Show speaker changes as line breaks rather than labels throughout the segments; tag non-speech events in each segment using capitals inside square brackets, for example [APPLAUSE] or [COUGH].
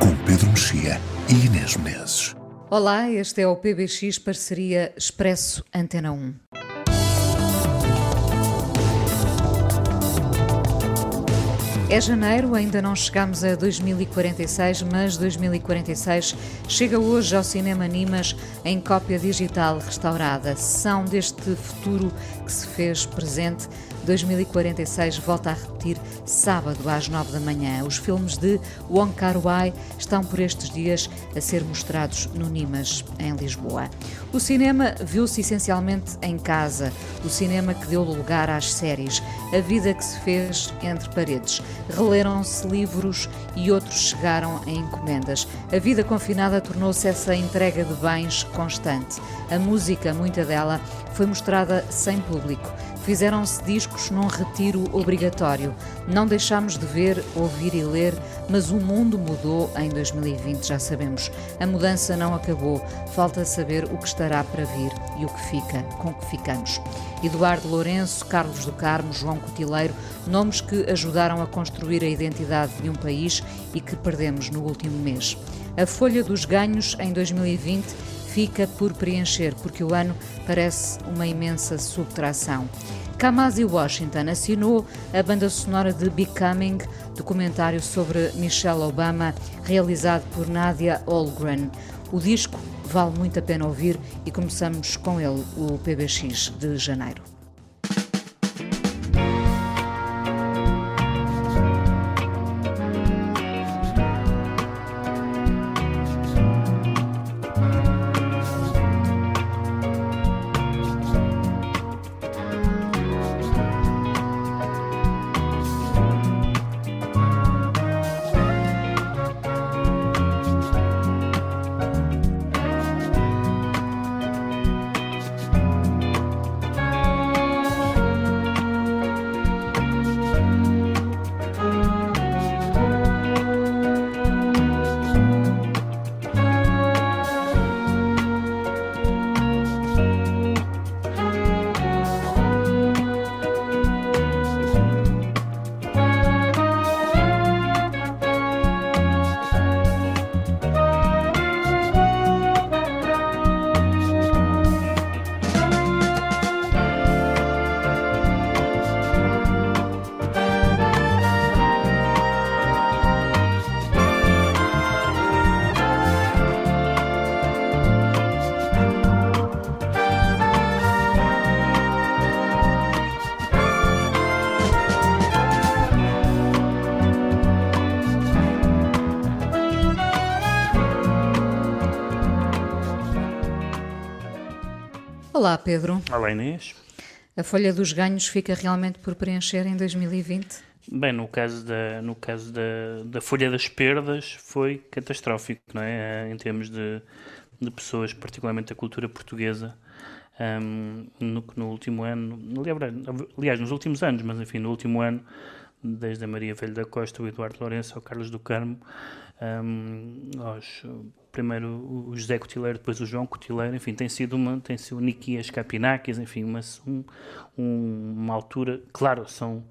com Pedro Mexia e Inês Menezes.
Olá, este é o PBX Parceria Expresso Antena 1. É janeiro, ainda não chegamos a 2046, mas 2046 chega hoje ao Cinema Nimas em cópia digital restaurada. São deste futuro que se fez presente 2046 volta a repetir sábado às 9 da manhã. Os filmes de Wong Kar-wai estão por estes dias a ser mostrados no Nimas, em Lisboa. O cinema viu-se essencialmente em casa, o cinema que deu lugar às séries, a vida que se fez entre paredes. Releram-se livros e outros chegaram em encomendas. A vida confinada tornou-se essa entrega de bens constante. A música, muita dela, foi mostrada sem público. Fizeram-se discos num retiro obrigatório. Não deixámos de ver, ouvir e ler, mas o mundo mudou em 2020, já sabemos. A mudança não acabou. Falta saber o que estará para vir e o que fica, com que ficamos. Eduardo Lourenço, Carlos do Carmo, João Cotileiro, nomes que ajudaram a construir a identidade de um país e que perdemos no último mês. A folha dos ganhos em 2020 fica por preencher, porque o ano parece uma imensa subtração. Kamasi Washington assinou a banda sonora de Becoming, documentário sobre Michelle Obama, realizado por Nadia Olgren. O disco vale muito a pena ouvir e começamos com ele, o PBX de janeiro. Olá, Pedro.
Olá, Inês.
A folha dos ganhos fica realmente por preencher em 2020?
Bem, no caso da, no caso da, da folha das perdas foi catastrófico, não é? Em termos de, de pessoas, particularmente da cultura portuguesa, um, no, no último ano, aliás, nos últimos anos, mas enfim, no último ano, desde a Maria Velho da Costa, o Eduardo Lourenço, ao Carlos do Carmo, um, aos, primeiro o José Cotileiro, depois o João Cotileiro, enfim, tem sido uma, tem sido o Niquias Capinakis, enfim, uma, um, uma altura, claro, são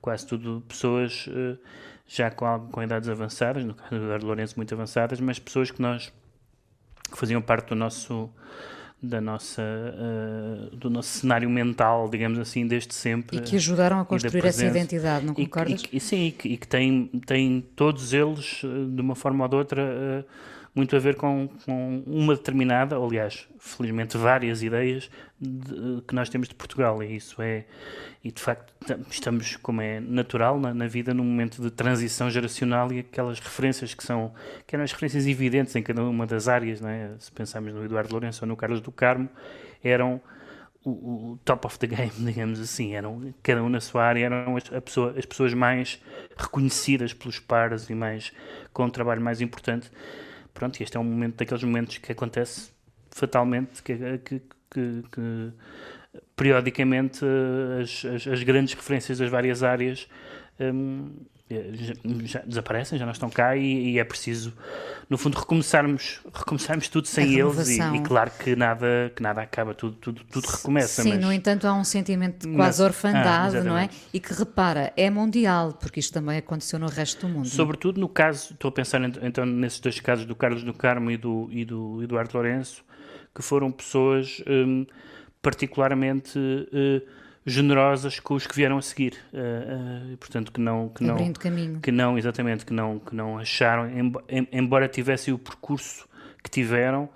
quase tudo pessoas uh, já com, com idades avançadas, no caso do Eduardo Lourenço muito avançadas, mas pessoas que nós, que faziam parte do nosso da nossa, uh, do nosso cenário mental, digamos assim, desde sempre.
E que ajudaram a construir essa identidade, não concordas?
E, e, e sim, e que, e que têm, têm todos eles, de uma forma ou de outra, uh, muito a ver com, com, uma determinada, aliás, felizmente várias ideias de, que nós temos de Portugal, e isso é, e de facto estamos, como é natural na, na, vida, num momento de transição geracional e aquelas referências que são, que eram as referências evidentes em cada uma das áreas, é? se pensarmos no Eduardo Lourenço ou no Carlos do Carmo, eram o, o, top of the game, [LAUGHS] digamos assim, eram cada um na sua área, eram as, pessoa, as pessoas mais reconhecidas pelos pares e mais com um trabalho mais importante pronto, este é um momento daqueles momentos que acontece fatalmente, que, que, que, que periodicamente as, as, as, grandes referências das várias áreas um, já, já, desaparecem, já não estão cá e, e, é preciso, no fundo, recomeçarmos, recomeçarmos tudo sem eles e, e, claro que nada, que nada acaba, tudo, tudo, tudo recomeça.
Sim,
mas...
no entanto há um sentimento de quase mas, orfandade, ah, não é? E que repara, é mundial, porque isto também aconteceu no resto do mundo.
Sobretudo no caso, estou a pensar então nesses dois casos do Carlos do Carmo e do, e do Eduardo Lourenço, que foram pessoas um, particularmente... Uh, generosas com os que vieram a seguir, uh, uh, portanto que não que não
caminho.
que não exatamente que não que não acharam embora tivessem o percurso que tiveram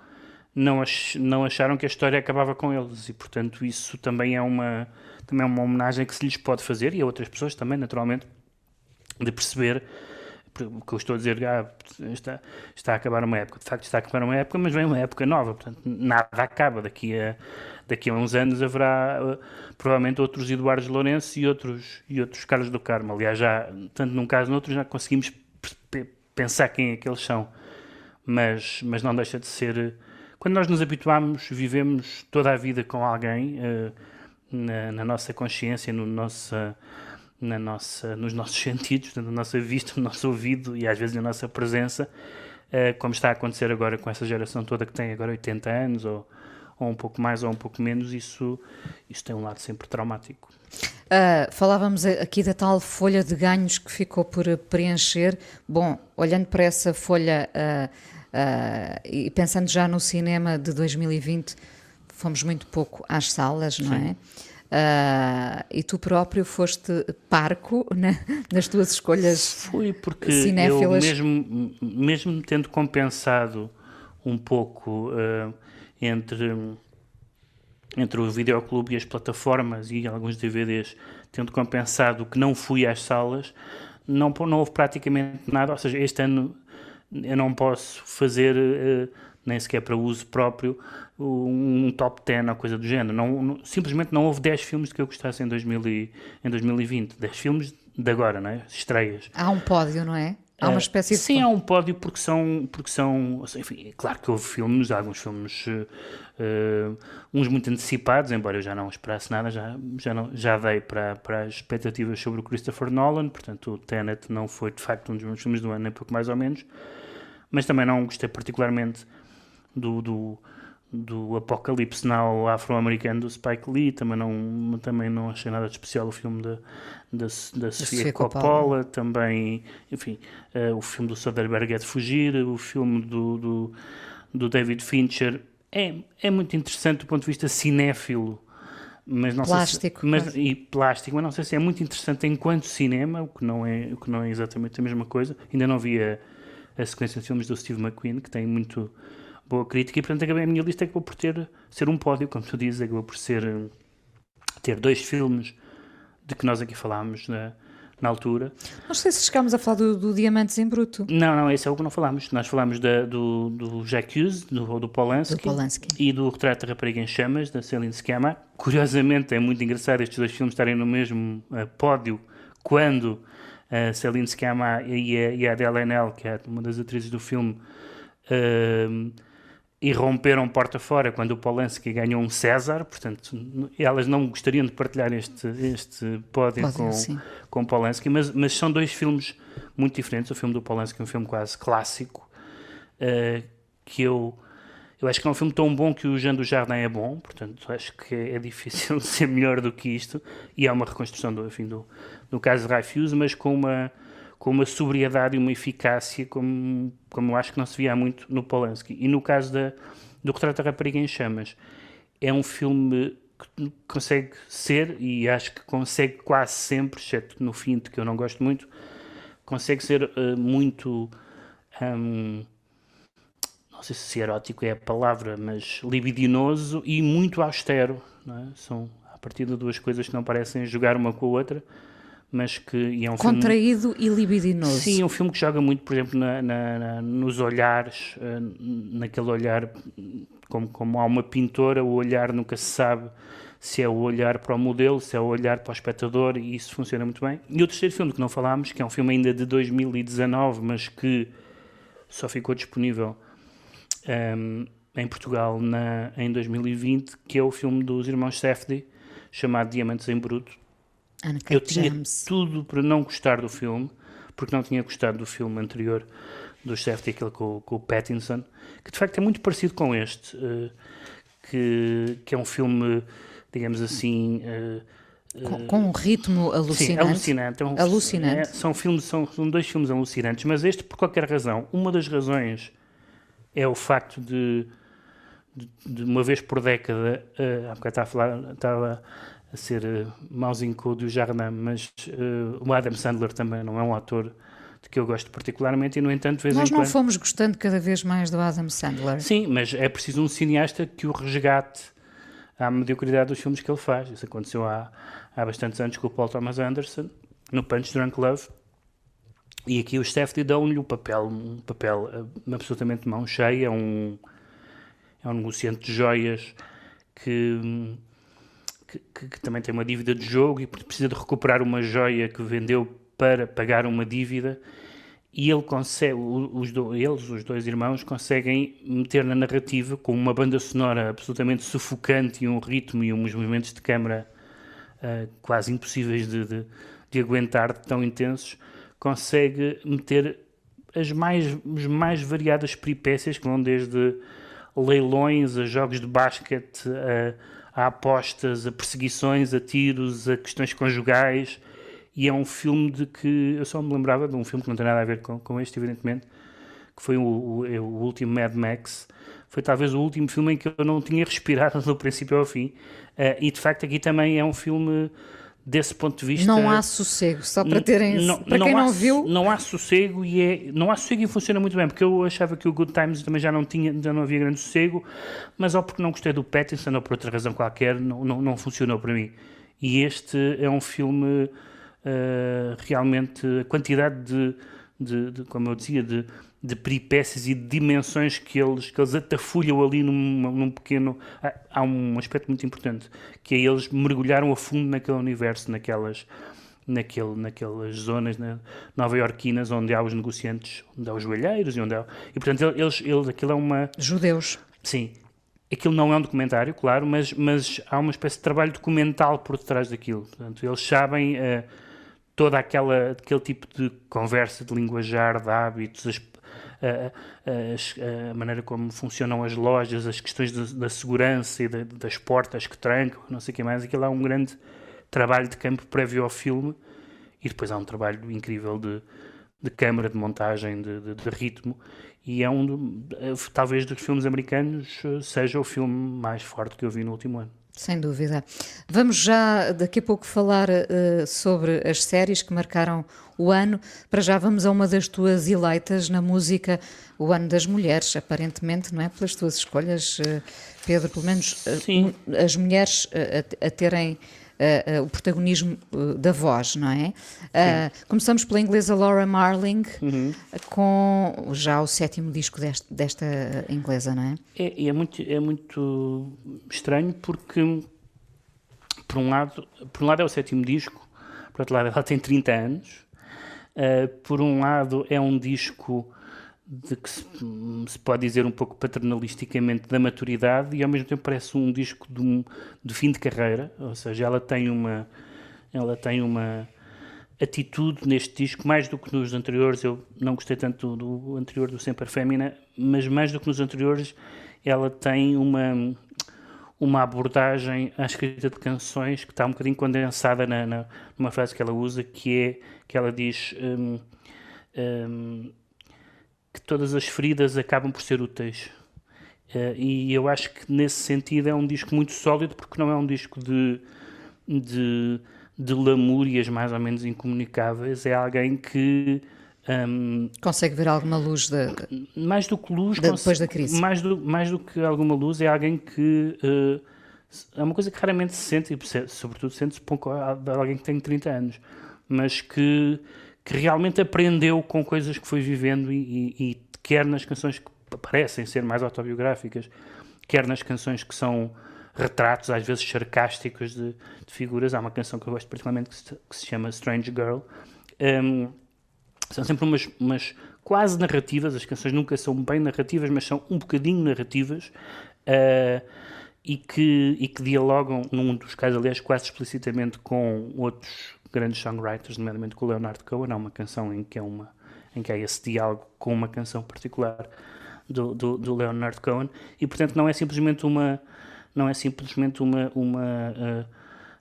não ach, não acharam que a história acabava com eles e portanto isso também é uma também é uma homenagem que se lhes pode fazer e a outras pessoas também naturalmente de perceber o que eu estou a dizer, ah, está, está a acabar uma época, de facto está a acabar uma época, mas vem uma época nova, portanto nada acaba, daqui a, daqui a uns anos haverá uh, provavelmente outros Eduardo Lourenço e outros, e outros Carlos do Carmo, aliás já, tanto num caso no outro já conseguimos pensar quem é que eles são, mas, mas não deixa de ser, quando nós nos habituamos, vivemos toda a vida com alguém uh, na, na, nossa consciência, no nossa na nossa, nos nossos sentidos, na nossa vista, no nosso ouvido e às vezes na nossa presença, como está a acontecer agora com essa geração toda que tem agora 80 anos ou, ou um pouco mais ou um pouco menos, isso, isso tem um lado sempre traumático.
Uh, falávamos aqui da tal folha de ganhos que ficou por preencher. Bom, olhando para essa folha uh, uh, e pensando já no cinema de 2020, fomos muito pouco às salas, não Sim. é? Uh, e tu próprio foste parco né, nas tuas escolhas
Fui, porque cinéfilas. eu mesmo, mesmo tendo compensado um pouco uh, entre, entre o videoclube e as plataformas e alguns DVDs, tendo compensado que não fui às salas, não, não houve praticamente nada, ou seja, este ano eu não posso fazer... Uh, nem sequer para uso próprio, um top 10 ou coisa do género. Não, não, simplesmente não houve 10 filmes que eu gostasse em, 2000 e, em 2020. 10 filmes de agora, não é? Estreias.
Há um pódio, não é? Há uma eh, espécie
de. Sim, há um pódio porque são. Porque são enfim, é claro que houve filmes, alguns filmes, uh, uns muito antecipados, embora eu já não esperasse nada, já, já, não, já dei para, para as expectativas sobre o Christopher Nolan, portanto o Tenet não foi de facto um dos meus filmes do ano, nem pouco mais ou menos, mas também não gostei particularmente do, do, do Apocalipse Now afro-americano do Spike Lee, também não, também não achei nada de especial o filme da, da, da Sofia Coppola, Coppola, também, enfim, uh, o filme do Soderbergh é de fugir, o filme do, do, do David Fincher é, é muito interessante do ponto de vista cinéfilo, mas não
plástico,
sei se, mas, e plástico, mas não sei se é muito interessante enquanto cinema, o que não é, o que não é exatamente a mesma coisa. Ainda não vi a, a sequência de filmes do Steve McQueen, que tem muito boa crítica e portanto acabei a minha lista acabou por ter ser um pódio, como tu dizes, acabou por ser ter dois filmes de que nós aqui falámos na, na altura.
Não sei se chegámos a falar do, do, Diamantes em Bruto.
Não, não, esse é o que não falámos. Nós falámos da, do, do Jacques Hughes, do, do Polanski,
do Polanski,
e do Retrato da Rapariga em Chamas, da Celine Sciamma. Curiosamente, é muito engraçado estes dois filmes estarem no mesmo uh, pódio quando a uh, Celine Sciamma e a, e a Adele Haenel, que é uma das atrizes do filme, uh, e romperam porta fora quando o Polanski ganhou um César, portanto, elas não gostariam de partilhar este, este pódio, pódio com, sim. com Polanski, mas, mas são dois filmes muito diferentes. O filme do Polanski é um filme quase clássico, uh, que eu, eu acho que é um filme tão bom que o Jean do Jardim é bom, portanto, acho que é difícil [LAUGHS] ser melhor do que isto, e é uma reconstrução do, enfim, do, do caso de Raifuse, mas com uma com uma sobriedade e uma eficácia como, como eu acho que não se via muito no Polanski. E no caso da, do Retrato da Rapariga em Chamas, é um filme que consegue ser, e acho que consegue quase sempre, exceto no fim, de que eu não gosto muito, consegue ser uh, muito. Um, não sei se erótico é a palavra, mas libidinoso e muito austero. É? São, a partir de duas coisas que não parecem jogar uma com a outra mas que é um
contraído
filme,
e libidinoso.
Sim, é um filme que joga muito, por exemplo, na, na, na, nos olhares, eh, naquele olhar como, como há uma pintora, o olhar nunca se sabe se é o olhar para o modelo, se é o olhar para o espectador, e isso funciona muito bem. E o terceiro filme que não falámos, que é um filme ainda de 2019, mas que só ficou disponível um, em Portugal na, em 2020, que é o filme dos irmãos Safdie, chamado Diamantes em Bruto. Eu tinha
Gems.
tudo para não gostar do filme, porque não tinha gostado do filme anterior dos Safdie, aquele com, com o Pattinson, que de facto é muito parecido com este, eh, que, que é um filme, digamos assim... eh,
Com, com um ritmo alucinante.
Sim, alucinante. É um-
Alucinante.
é- são, filmes, são, são dois filmes alucinantes, mas este, por qualquer razão, uma das razões é o facto de, de, de uma vez por década, uh, há bocado estava a, falar, estava a ser uh, mauzinho com o do Jardim, mas eh, o Adam Sandler também não é um ator de que eu gosto particularmente e, no entanto, vez
Nós
em
não
quando...
fomos gostando cada vez mais do Adam Sandler.
Sim, mas é preciso um cineasta que o resgate à mediocridade dos filmes que ele faz. Isso aconteceu há, há bastantes anos com o Paul Thomas Anderson, no Punch Drunk Love. E aqui o Steph dão-lhe o papel, um papel eh, absolutamente de mão cheia, é um, é um negociante de joias que, hum, que, que- também tem uma dívida de jogo e precisa de recuperar uma joia que vendeu para pagar uma dívida. E ele consegue, os do- eles, os dois irmãos, conseguem meter na narrativa com uma banda sonora absolutamente sufocante e um ritmo e uns movimentos de câmara ah, quase impossíveis de, de- de aguentar, tão intensos, consegue meter as mais, as mais variadas peripécias que vão desde leilões a jogos de basquete, a apostas, a perseguições, a tiros, a questões conjugais. E é um filme de que eu só me lembrava de um filme que não tem nada a ver com, com este, evidentemente, que foi o, o, é o último Mad Max. Foi talvez o último filme em que eu não tinha [LAUGHS] respirado do princípio ao fim. Eh, e de facto, aqui também é um filme desse ponto de vista.
Não há sossego, só para terem.
Não-
para quem
há
não viu,
Não há sossego e é, não há sossego e funciona muito bem, porque eu achava que o Good Times também já não tinha, já não havia grande sossego, mas ou porque não gostei do Pattinson ou por outra razão qualquer, não, não, não funcionou para mim. E este é um filme eh, realmente a quantidade de, de, de, como eu dizia, de, de peripécias e de dimensões que eles, que eles atafulham ali num, num pequeno. Há, um aspecto muito importante, que é eles mergulharam a fundo naquele universo, naquelas, naquele, naquelas zonas né, nova-iorquinas onde há os negociantes, onde há os joelheiros e onde há. E portanto, eles, eles, aquilo é uma.
judeus.
Sim. Aquilo não é um documentário, claro, mas, mas há uma espécie de trabalho documental por detrás daquilo. Portanto, eles sabem eh, toda aquela aquele tipo de conversa, de linguajar, de hábitos, as- a, a- a maneira como funcionam as lojas, as questões da, segurança e da- das portas que trancam, não sei o que mais. Aquilo há um grande trabalho de campo prévio ao filme e depois há um trabalho incrível de, de câmara, de montagem, de, de- de ritmo. E é um, eh, talvez dos filmes americanos, eh, seja o filme mais forte que eu vi no último ano.
Sem dúvida. Vamos já daqui a pouco falar eh, sobre as séries que marcaram o ano. Para já vamos a uma das tuas eleitas na música, o ano das mulheres, aparentemente, não é? Pelas tuas escolhas, eh, Pedro, pelo menos mu- as mulheres a, a terem eh, o protagonismo eh, da voz, não é? Começamos pela inglesa Laura Marling, com já o sétimo disco deste- desta inglesa, não é?
É, é muito, é muito estranho porque, por um, lado, por um lado, é o sétimo disco, por outro lado, ela tem 30 anos. Uh, por um lado, é um disco de que se, se pode dizer um pouco paternalisticamente da maturidade e ao mesmo tempo parece um disco de, um, de fim de carreira, ou seja, ela tem uma ela tem uma atitude neste disco mais do que nos anteriores. Eu não gostei tanto do, do anterior do Semper Femina, mas mais do que nos anteriores, ela tem uma uma abordagem à escrita de canções que está um bocadinho condensada na, na, numa frase que ela usa, que é que ela diz hum, hum, que todas as feridas acabam por ser úteis. Eh, e eu acho que nesse sentido é um disco muito sólido, porque não é um disco de, de, de lamúrias mais ou menos incomunicáveis, é alguém que. hum,
Consegue ver alguma luz da.
mais do que luz,
Da- depois da crise.
Mais do, mais do que alguma luz, é alguém que. eh, é uma coisa que raramente se sente, e sobretudo sente-se alguém que tem 30 anos, mas que, que realmente aprendeu com coisas que foi vivendo, e, e- e quer nas canções que parecem ser mais autobiográficas, quer nas canções que são retratos, às vezes sarcásticos, de, de figuras. Há uma canção que eu gosto particularmente que se, que se chama Strange Girl. Hum, são sempre umas, umas quase narrativas, as canções nunca são bem narrativas, mas são um bocadinho narrativas, uh, e, que, e que dialogam, num dos casos, aliás, quase explicitamente com outros grandes songwriters, nomeadamente com o Leonard Cohen. Há uma canção em que, é uma, em que há esse diálogo com uma canção particular do, do, do Leonard Cohen, e portanto não é simplesmente uma. Não é simplesmente uma, uma uh,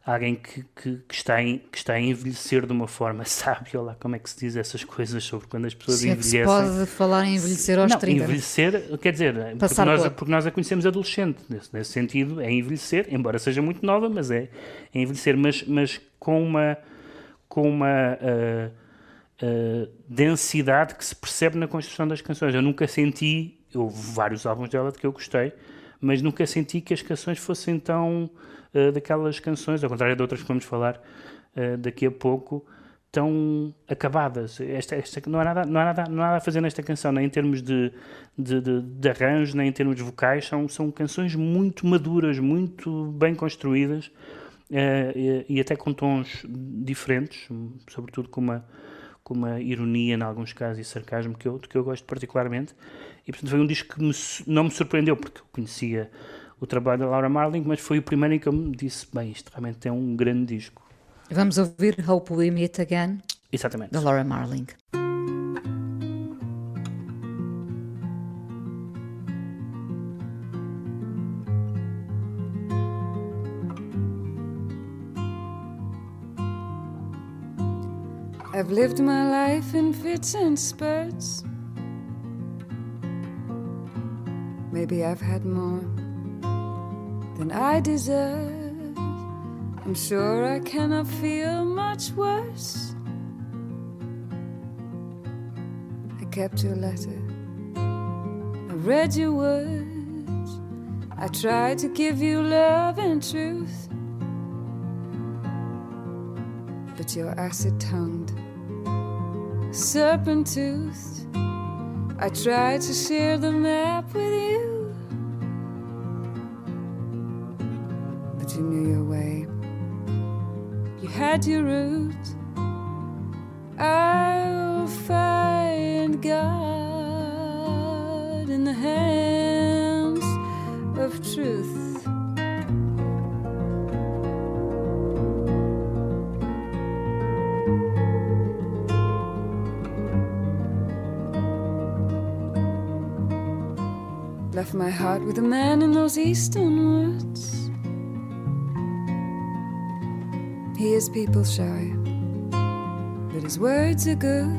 alguém que, que, que, está em, que está a envelhecer de uma forma [LAUGHS] sábia, lá como é que se diz essas coisas sobre quando as pessoas
se é
envelhecem.
Se pode falar em envelhecer aos
não,
30.
envelhecer, quer dizer, porque nós, porque nós, a conhecemos adolescente, nesse, nesse, sentido, é envelhecer, embora seja muito nova, mas é, é envelhecer, mas, mas com uma, com uma uh, uh, densidade que se percebe na construção das canções. Eu nunca senti, houve vários álbuns dela de que eu gostei, mas nunca senti que as canções fossem tão uh, daquelas canções, ao contrário de outras que vamos falar daqui a pouco, tão acabadas. Esta, esta, não, há nada, não, há nada, não há nada a fazer nesta canção, nem em termos de, de, de, de arranjo, nem em termos de vocais. São, são canções muito maduras, muito bem construídas e, e, até com tons diferentes, sobretudo com uma, com uma ironia, em alguns casos, e sarcasmo que eu, que eu gosto particularmente. E portanto foi um disco que me, não me surpreendeu, porque eu conhecia o trabalho da Laura Marling, mas foi o primeiro em que eu me disse: bem, isto realmente é um grande disco.
Vamos ouvir Hope We Meet Again,
Exatamente.
da Laura Marling.
I've lived my life in fits and spurts. Maybe I've had more than I deserve. I'm sure I cannot feel much worse. I kept your letter, I read your words. I tried to give you love and truth. But you're acid tongued, serpent toothed. I tried to share the map with you. But you knew your way, you had your route. I'll find God in the hands of truth. Left my heart with a man in those eastern woods. He is people shy, but his words are good,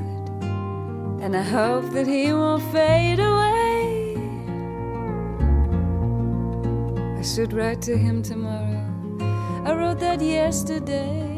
and I hope that he won't fade away. I should write to him tomorrow. I wrote that yesterday.